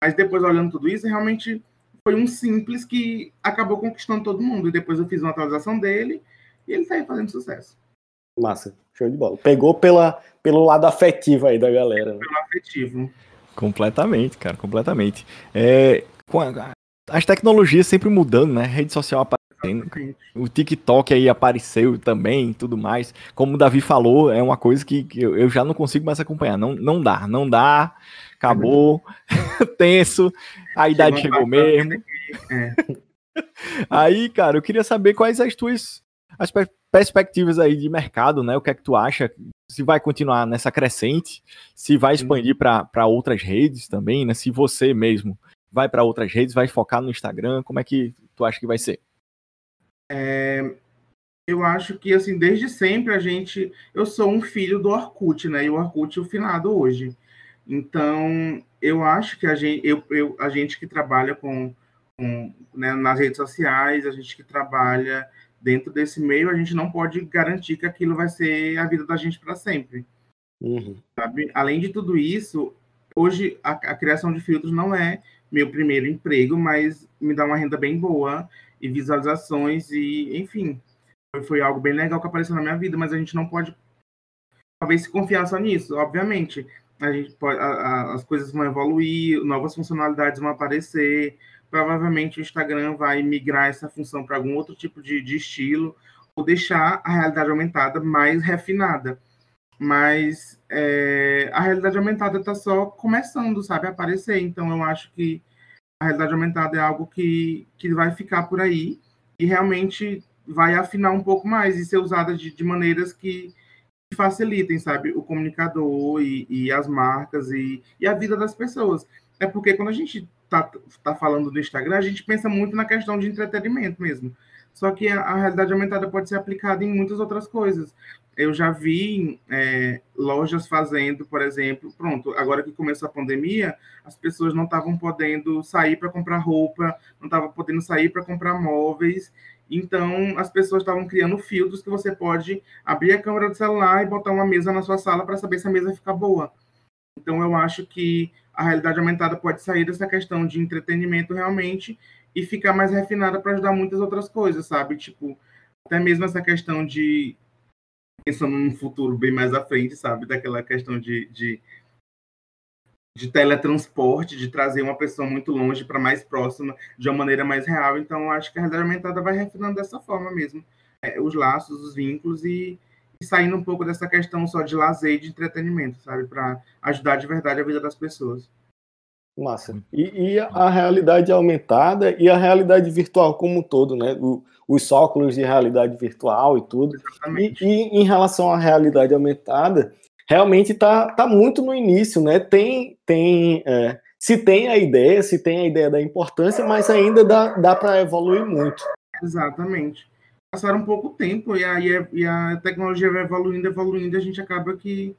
Mas depois, olhando tudo isso, realmente foi um simples que acabou conquistando todo mundo. E depois eu fiz uma atualização dele e ele está aí fazendo sucesso. Massa, show de bola. Pegou pela, pelo lado afetivo aí da galera. Né? Pelo afetivo. Completamente, cara, completamente. É, as tecnologias sempre mudando, né? Rede social aparecendo. O TikTok aí apareceu também tudo mais. Como o Davi falou, é uma coisa que, que eu já não consigo mais acompanhar. Não, não dá, não dá. Acabou. Tenso. A idade chegou mesmo. É. Aí, cara, eu queria saber quais as tuas as perspectivas aí de mercado, né? O que é que tu acha? Se vai continuar nessa crescente, se vai expandir para outras redes também, né? Se você mesmo vai para outras redes, vai focar no Instagram, como é que tu acha que vai ser? É, eu acho que, assim, desde sempre a gente... Eu sou um filho do Orkut, né? E o Orkut é o finado hoje. Então, eu acho que a gente, eu, eu, a gente que trabalha com, com né, nas redes sociais, a gente que trabalha dentro desse meio, a gente não pode garantir que aquilo vai ser a vida da gente para sempre. Uhum. Sabe? Além de tudo isso, hoje a, a, criação de filtros não é meu primeiro emprego, mas me dá uma renda bem boa e visualizações e, enfim, foi, algo bem legal que apareceu na minha vida, mas a gente não pode talvez se confiar só nisso, obviamente. A gente pode, a, a, as coisas vão evoluir, novas funcionalidades vão aparecer, provavelmente o Instagram vai migrar essa função para algum outro tipo de, de estilo ou deixar a realidade aumentada mais refinada. Mas é, a realidade aumentada está só começando, sabe, a aparecer. Então eu acho que a realidade aumentada é algo que, que vai ficar por aí e realmente vai afinar um pouco mais e ser usada de, de maneiras que facilitem, sabe, o comunicador e, e as marcas e, e a vida das pessoas. É porque quando a gente tá, tá falando do Instagram, a gente pensa muito na questão de entretenimento mesmo. Só que a, a realidade aumentada pode ser aplicada em muitas outras coisas. Eu já vi é, lojas fazendo, por exemplo, pronto, agora que começou a pandemia, as pessoas não estavam podendo sair para comprar roupa, não estavam podendo sair para comprar móveis. Então, as pessoas estavam criando filtros que você pode abrir a câmera do celular e botar uma mesa na sua sala para saber se a mesa fica boa. Então, eu acho que a realidade aumentada pode sair dessa questão de entretenimento realmente e ficar mais refinada para ajudar muitas outras coisas, sabe? Tipo, até mesmo essa questão de pensando num futuro bem mais à frente, sabe? Daquela questão de, de, de teletransporte, de trazer uma pessoa muito longe para mais próxima, de uma maneira mais real. Então, acho que a realidade aumentada vai refinando dessa forma mesmo. É, os laços, os vínculos e e saindo um pouco dessa questão só de lazer e de entretenimento, sabe? Para ajudar de verdade a vida das pessoas. Massa. E, e, a realidade aumentada e a realidade virtual como um todo, né? O, os óculos de realidade virtual e tudo. E, e, em relação à realidade aumentada, realmente está tá muito no início, né? Tem, tem, é, se tem a ideia, se tem a ideia da importância, mas ainda dá, dá para evoluir muito. Exatamente passaram pouco tempo e aí e a tecnologia vai evoluindo, evoluindo, e a gente acaba que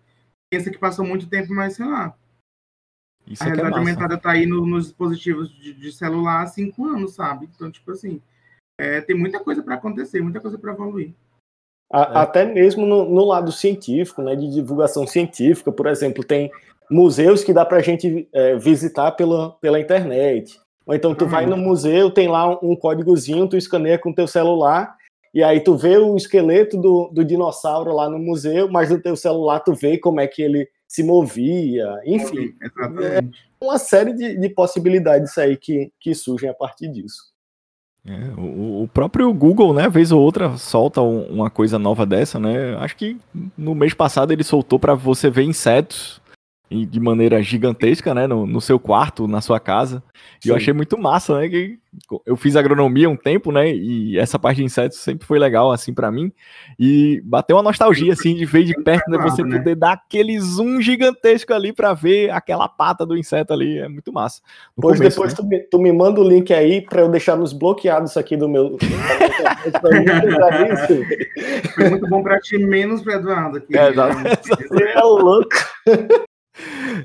pensa que passou muito tempo, mas sei lá. Isso a é realidade é aumentada está aí no, nos dispositivos de, de, celular há cinco anos, sabe? Então, tipo assim, é, tem muita coisa para acontecer, muita coisa para evoluir. A, é. Até mesmo no, no, lado científico, né, de divulgação científica, por exemplo, tem museus que dá para a gente é, visitar pela, pela internet. Ou então tu vai no museu, tem lá um, um códigozinho, tu escaneia com teu celular, e aí tu vê o esqueleto do, do dinossauro lá no museu, mas no teu celular tu vê como é que ele se movia, enfim. É uma série de, de possibilidades aí que, que surgem a partir disso. É, o, o, próprio Google, né, vez ou outra, solta um, uma coisa nova dessa, né? Acho que no mês passado ele soltou para você ver insetos de maneira gigantesca, né, no, no, seu quarto, na sua casa. E eu achei muito massa, né, que eu fiz agronomia um tempo, né, e essa parte de insetos sempre foi legal, assim, para mim. E bateu uma nostalgia, assim, de ver de perto, né, você né? poder dar aquele zoom gigantesco ali para ver aquela pata do inseto ali, é muito massa. No pois começo, depois né? tu, me, tu, me, manda o link aí para eu deixar nos bloqueados aqui do meu... foi muito bom para ti, menos para Eduardo aqui. É, é louco.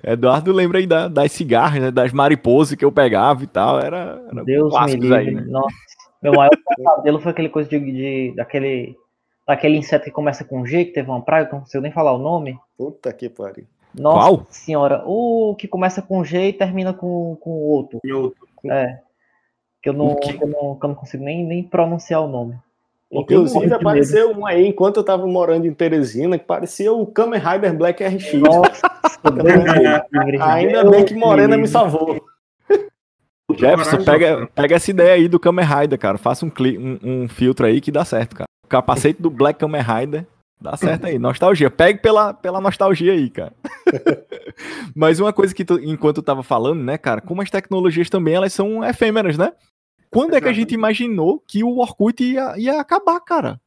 Eduardo lembra aí da, das cigarras, né, das mariposas que eu pegava e tal. Era, era Deus me livre. Aí, né? Nossa, meu maior pesadelo foi aquele coisa de, de, daquele, daquele inseto que começa com G, que teve uma praga, que não consigo nem falar o nome. Puta que pariu. Nossa Qual? senhora, o que começa com G e termina com, com outro. E outro. É. Que eu não, que eu não, que eu não consigo nem, nem pronunciar o nome. Inclusive apareceu um aí enquanto eu tava morando em Teresina, que parecia o Kamen Rider Black RX. Nossa, Ainda bem que Morena me salvou. Jefferson, pega, pega essa ideia aí do Kamen Rider, cara. Faça um, um, um, filtro aí que dá certo, cara. O capacete do Black Kamen Rider dá certo aí. Nostalgia. Pegue pela, pela nostalgia aí, cara. Mas uma coisa que tu, enquanto eu tava falando, né, cara, como as tecnologias também elas são efêmeras, né? Quando é que a gente imaginou que o Orkut ia, ia acabar, cara?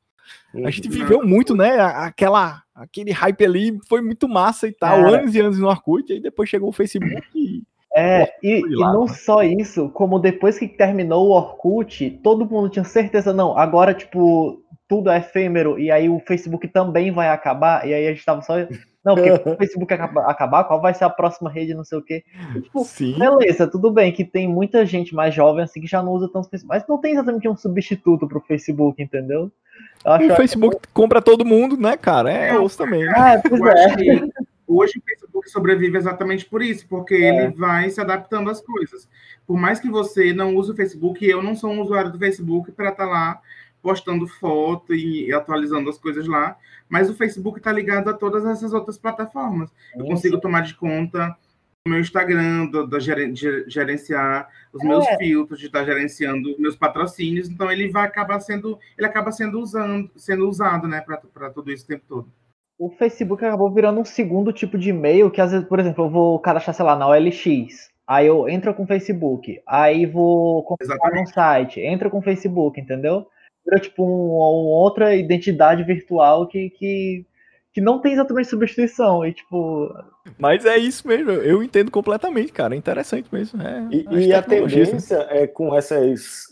A gente viveu muito, né? Aquela, aquele hype ali foi muito massa e tal, anos e anos no Orkut, aí depois chegou o Facebook e. É, e, e, não só isso, como depois que terminou o Orkut, todo mundo tinha certeza, não, agora, tipo, tudo é efêmero, e aí o Facebook também vai acabar, e aí a gente tava só não, porque o Facebook acabar, qual vai ser a próxima rede, não sei o quê. Tipo, Sim. beleza, tudo bem que tem muita gente mais jovem assim que já não usa tanto Facebook, mas não tem exatamente um substituto pro Facebook, entendeu? o Facebook que... compra todo mundo, né, cara? É, é osso também. Ah, pois é. Hoje o Facebook sobrevive exatamente por isso, porque é. ele vai se adaptando às coisas. Por mais que você não use o Facebook, eu não sou um usuário do Facebook para estar tá lá postando foto e atualizando as coisas lá, mas o Facebook está ligado a todas essas outras plataformas. Eu consigo tomar de conta o meu Instagram, do, do gerenciar os meus é. filtros, de estar tá gerenciando meus patrocínios, então ele vai acabar sendo, ele acaba sendo usando, sendo usado, né, para tudo isso o tempo todo. O Facebook acabou virando um segundo tipo de e-mail que às vezes, por exemplo, eu vou cadastrar, sei lá, na OLX, aí eu entro com o Facebook, aí vou comprar um site, entro com o Facebook, entendeu? Vira tipo um, uma outra identidade virtual que, que, que não tem exatamente substituição. E tipo. Mas é isso mesmo, eu entendo completamente, cara. É interessante mesmo. É, e, e a tendência é com essas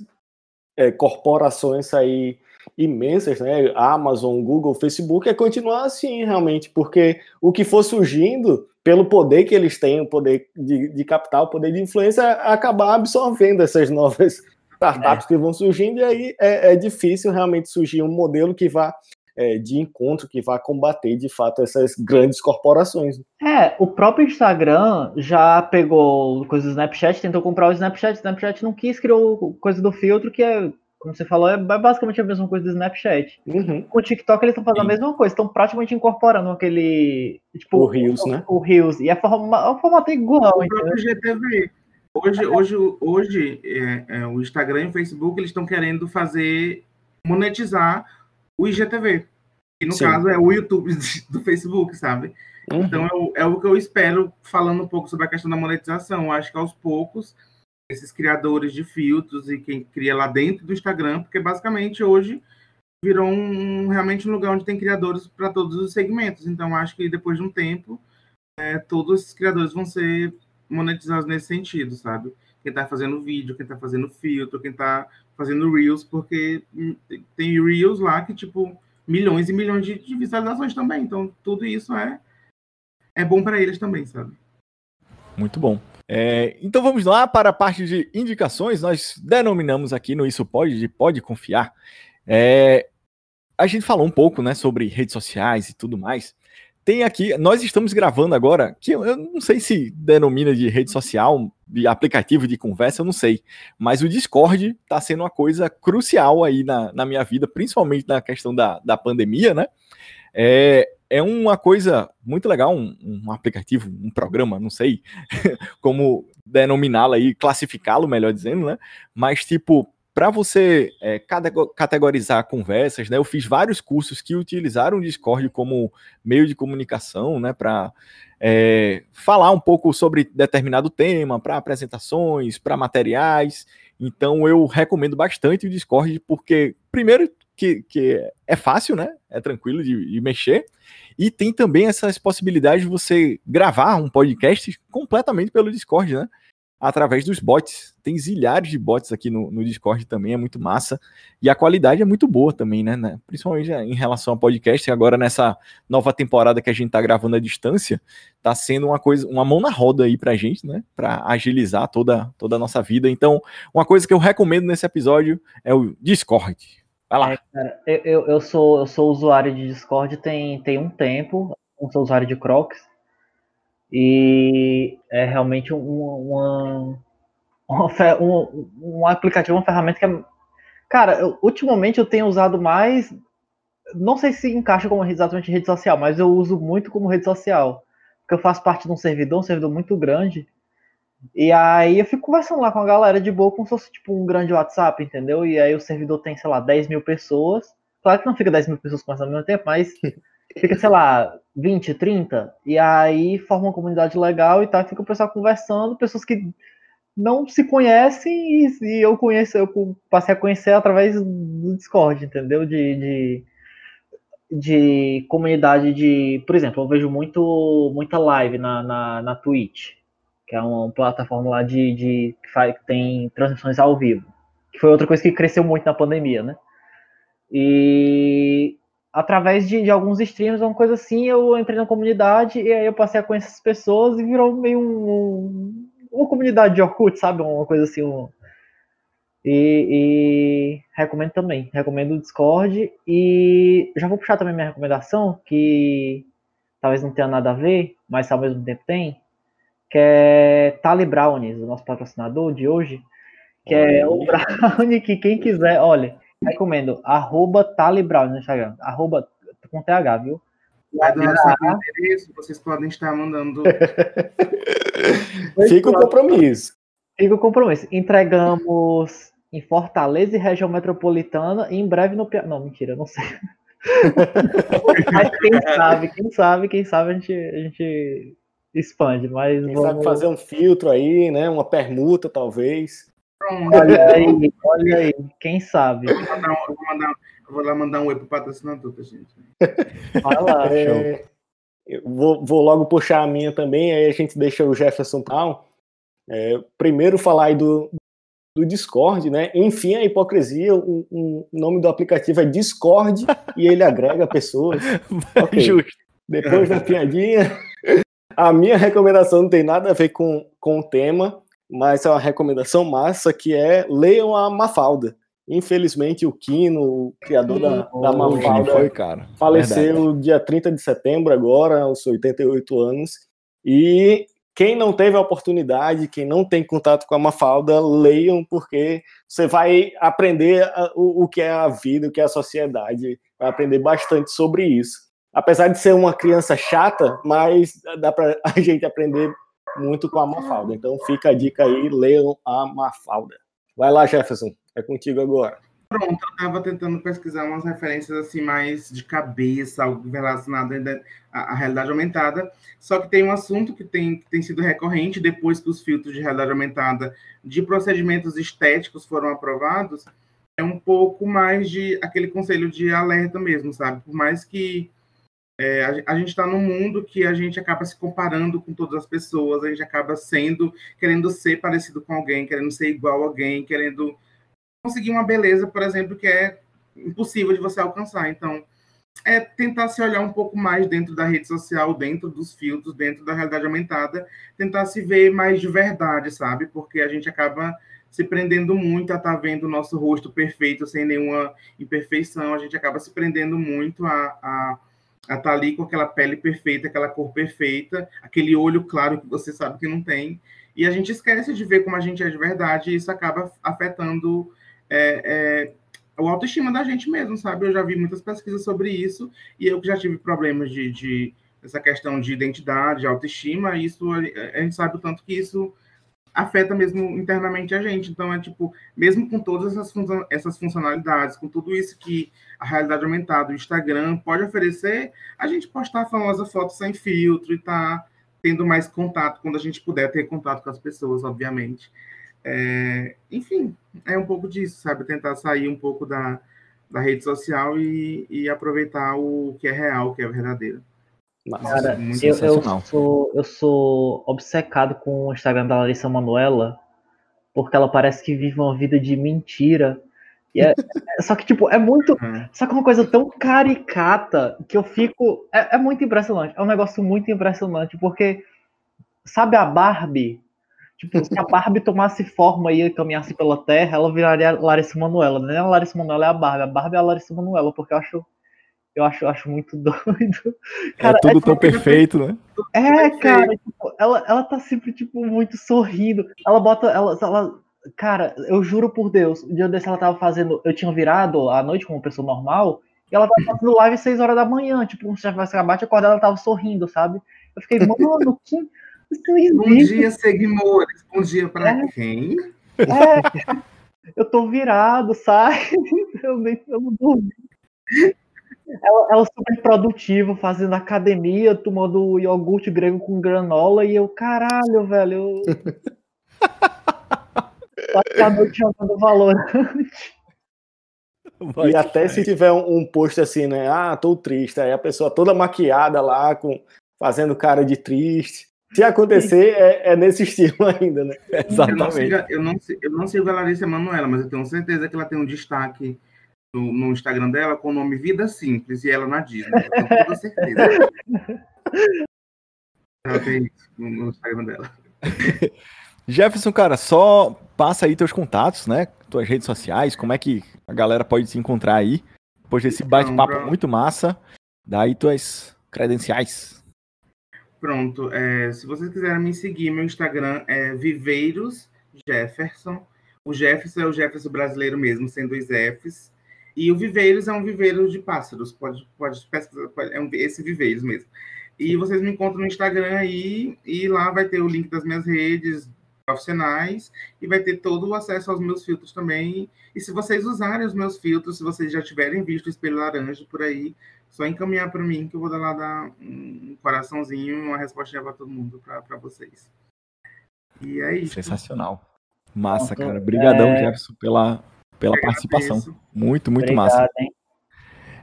é, corporações aí imensas, né? Amazon, Google, Facebook, é continuar assim, realmente, porque o que for surgindo, pelo poder que eles têm, o poder de, de capital, o poder de influência, é acabar absorvendo essas novas startups é. que vão surgindo, e aí é, é, difícil realmente surgir um modelo que vá é, de encontro, que vá combater de fato essas grandes corporações. É, o próprio Instagram já pegou coisa do Snapchat, tentou comprar o Snapchat, o Snapchat não quis, criou coisa do filtro, que é como você falou, é basicamente a mesma coisa do Snapchat. Uhum. O TikTok eles estão fazendo Sim. a mesma coisa, estão praticamente incorporando aquele. Tipo, o Reels, né? O Reels. E a forma, a formato é igual. O próprio GTV. Hoje, hoje, hoje é, é, o Instagram e o Facebook eles estão querendo fazer monetizar o IGTV. Que no Sim. caso é o YouTube do Facebook, sabe? Uhum. Então é, é, o que eu espero falando um pouco sobre a questão da monetização. Acho que aos poucos esses criadores de filtros e quem cria lá dentro do Instagram, porque basicamente hoje virou um, realmente um lugar onde tem criadores para todos os segmentos. Então acho que depois de um tempo é, todos esses criadores vão ser monetizados nesse sentido, sabe? Quem está fazendo vídeo, quem está fazendo filtro, quem está fazendo Reels, porque tem Reels lá que, tipo, milhões e milhões de, de visualizações também. Então, tudo isso é, é bom para eles também, sabe? Muito bom. É, então vamos lá para a parte de indicações. Nós denominamos aqui no Isso Pode, de Pode Confiar, é, a gente falou um pouco, né, sobre redes sociais e tudo mais. Tem aqui, nós estamos gravando agora, que eu, não sei se denomina de rede social, de aplicativo de conversa, eu não sei. Mas o Discord está sendo uma coisa crucial aí na, na minha vida, principalmente na questão da, da pandemia, né? É, é uma coisa muito legal, um, um aplicativo, um programa, não sei como denominá-lo aí, classificá-lo, melhor dizendo, né? Mas, tipo, para você é, categorizar conversas, né? Eu fiz vários cursos que utilizaram o Discord como meio de comunicação, né? Para é, falar um pouco sobre determinado tema, para apresentações, para materiais. Então eu recomendo bastante o Discord, porque, primeiro, que, que é fácil, né? É tranquilo de, de mexer. E tem também essas possibilidades de você gravar um podcast completamente pelo Discord, né? Através dos bots. Tem zilhares de bots aqui no, no, Discord também, é muito massa. E a qualidade é muito boa também, né? né? Principalmente em relação ao podcast. Agora, nessa nova temporada que a gente tá gravando à distância, tá sendo uma coisa, uma mão na roda aí pra gente, né? Pra agilizar toda, toda a nossa vida. Então, uma coisa que eu recomendo nesse episódio é o Discord. Vai lá. É, cara, eu, eu, sou, eu sou usuário de Discord tem, tem um tempo. Eu sou usuário de Crocs. E é realmente um, uma, uma, um, um aplicativo, uma ferramenta que é. Cara, eu, ultimamente eu tenho usado mais. Não sei se encaixa como exatamente rede social, mas eu uso muito como rede social. Porque eu faço parte de um servidor, um servidor muito grande. E aí eu fico conversando lá com a galera de boa, como se fosse tipo um grande WhatsApp, entendeu? E aí o servidor tem, sei lá, 10 mil pessoas. Claro que não fica 10 mil pessoas conversando ao mesmo tempo, mas fica, sei lá, 20, 30, e aí forma uma comunidade legal e tal, fica o pessoal conversando, pessoas que não se conhecem e, e eu conheço, eu passei a conhecer através do Discord, entendeu? De, de, de, comunidade de. Por exemplo, eu vejo muito, muita live na, na, na Twitch, que é uma plataforma lá de, de que, faz, que tem transmissões ao vivo. Que foi outra coisa que cresceu muito na pandemia, né? E através de, de, alguns streams, uma coisa assim, eu entrei na comunidade e aí eu passei a conhecer as pessoas e virou meio um, um, uma comunidade de Orkut, sabe? Uma coisa assim. Um... E, e, recomendo também. Recomendo o Discord. E já vou puxar também minha recomendação, que talvez não tenha nada a ver, mas ao mesmo tempo tem, que é Tali Brownies, o nosso patrocinador de hoje, que é o brownie que quem quiser, olha, Recomendo. Arroba Tali Brown no Instagram. Arroba com TH, viu? Vai do nosso endereço, vocês podem estar mandando. Fica o compromisso. Fica o compromisso. Entregamos em Fortaleza e região metropolitana e em breve no Piauí. Não, mentira, não sei. mas quem sabe, quem sabe, quem sabe a gente, a gente expande. Mas quem vamos... sabe fazer um filtro aí, né? Uma permuta, talvez. Olha aí, olha aí, quem sabe. Eu vou, mandar um, eu vou, mandar, eu vou lá mandar um oi pro patrocinador, tá, gente? Vai lá, é, vou, vou, logo puxar a minha também, aí a gente deixa o Jefferson tal. É, primeiro falar aí do, do Discord, né? Enfim, a hipocrisia, o, o nome do aplicativo é Discord e ele agrega pessoas. Okay. Justo. Depois da piadinha, a minha recomendação não tem nada a ver com, com o tema, mas é uma recomendação massa que é leiam a Mafalda. Infelizmente, o Kino, o criador da, da Mafalda, foi, cara. faleceu Verdade. dia 30 de setembro, agora, aos 88 anos. E quem não teve a oportunidade, quem não tem contato com a Mafalda, leiam, porque você vai aprender o, o que é a vida, o que é a sociedade, vai aprender bastante sobre isso. Apesar de ser uma criança chata, mas dá para a gente aprender muito com a Mafalda. Então fica a dica aí, leiam a Mafalda. Vai lá, Jefferson, é contigo agora. Pronto, eu estava tentando pesquisar umas referências assim mais de cabeça, algo relacionado à, realidade aumentada. Só que tem um assunto que tem, que tem sido recorrente depois que os filtros de realidade aumentada de procedimentos estéticos foram aprovados. É um pouco mais de aquele conselho de alerta mesmo, sabe? Por mais que é, a, a, gente está num mundo que a gente acaba se comparando com todas as pessoas, a gente acaba sendo, querendo ser parecido com alguém, querendo ser igual a alguém, querendo conseguir uma beleza, por exemplo, que é impossível de você alcançar. Então, é tentar se olhar um pouco mais dentro da rede social, dentro dos filtros, dentro da realidade aumentada, tentar se ver mais de verdade, sabe? Porque a gente acaba se prendendo muito a estar tá vendo o nosso rosto perfeito, sem nenhuma imperfeição, a gente acaba se prendendo muito a, a, a estar tá ali com aquela pele perfeita, aquela cor perfeita, aquele olho claro que você sabe que não tem, e a gente esquece de ver como a gente é de verdade, e isso acaba afetando é, é, o autoestima da gente mesmo, sabe? Eu já vi muitas pesquisas sobre isso, e eu que já tive problemas de, de essa questão de identidade, autoestima, isso a gente sabe o tanto que isso afeta mesmo internamente a gente. Então, é tipo, mesmo com todas essas, fun essas funcionalidades, com tudo isso que a realidade aumentada, o Instagram pode oferecer, a gente postar a famosa foto sem filtro e tá tendo mais contato quando a gente puder ter contato com as pessoas, obviamente. É, enfim, é um pouco disso, sabe? Tentar sair um pouco da, da rede social e, e aproveitar o que é real, o que é verdadeiro. Cara, eu, eu, sou, eu sou obcecado com o Instagram da Larissa Manuela, porque ela parece que vive uma vida de mentira. E é, só que, tipo, é muito. Uhum. Só que é uma coisa tão caricata que eu fico. É, é, muito impressionante. É um negócio muito impressionante, porque. Sabe a Barbie? Tipo, se a Barbie tomasse forma e caminhasse pela Terra, ela viraria Larissa Manuela. Não é a Larissa Manuela, é a Barbie. A Barbie é a Larissa Manuela, porque eu acho eu acho, acho muito doido. Cara, é tudo é, tão perfeito, né? É, cara, tipo, ela, ela tá sempre, tipo, muito sorrindo. Ela bota, ela, ela, cara, eu juro por Deus, o dia desse ela tava fazendo, eu tinha virado à noite como uma pessoa normal, e ela tava fazendo live às 6 horas da manhã, tipo, como se já tivesse acabado de acordar, ela tava sorrindo, sabe? Eu fiquei, mano, que... Bom dia, seguidores. Bom dia pra é. quem? É, eu tô virado, sabe? Eu nem eu não dormi. Ela, ela super produtiva, fazendo academia, tomando iogurte grego com granola, e eu, caralho, velho. Eu... Passei a noite jogando valor. e até se tiver um, um post assim, né? Ah, tô triste. Aí a pessoa toda maquiada lá, com, fazendo cara de triste. Se acontecer, é, é, nesse estilo ainda, né? Exatamente. Eu não, sigo, eu, não, eu não sigo a Larissa Manoela, mas eu tenho certeza que ela tem um destaque no, no, Instagram dela com o nome Vida Simples e ela na Disney. Tenho toda certeza. ela tem isso no, Instagram dela. Jefferson, cara, só passa aí teus contatos, né? Tuas redes sociais, como é que a galera pode se encontrar aí? Depois desse bate-papo então, muito massa, daí tuas credenciais. Pronto, é, se vocês quiserem me seguir, meu Instagram é Viveiros Jefferson. O Jefferson é o Jefferson brasileiro mesmo, sem dois Fs. E o Viveiros é um viveiro de pássaros, pode, pode pesquisar, é um, esse Viveiros mesmo. E vocês me encontram no Instagram aí, e lá vai ter o link das minhas redes profissionais, e vai ter todo o acesso aos meus filtros também. E se vocês usarem os meus filtros, se vocês já tiverem visto o espelho laranja por aí, só encaminhar para mim que eu vou dar lá dar um coraçãozinho, uma resposta para todo mundo, para vocês. E é isso. Sensacional. Massa, cara. Obrigadão, é... Jefferson, pela, pela participação. Muito, muito Obrigado, massa.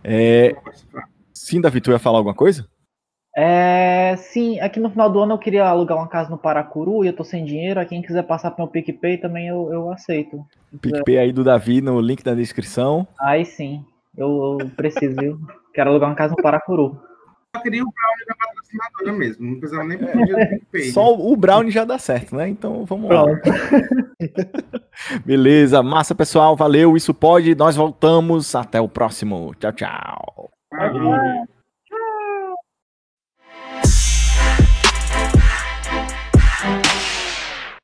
É... Sim, Davi, tu ia falar alguma coisa? É, sim, aqui no final do ano eu queria alugar uma casa no Paracuru e eu tô sem dinheiro. Quem quiser passar pro meu PicPay também eu, eu aceito. PicPay aí do Davi no link da descrição. Aí sim, eu, eu preciso, viu? Quero alugar uma casa no Paracuru. Eu queria Brownie da patrocinadora mesmo, não precisava nem pedir é, PicPay. Só o Brownie já dá certo, né? Então vamos Pronto. lá. Beleza, massa pessoal, valeu. Isso pode. Nós voltamos. Até o próximo. Tchau, tchau. Valeu.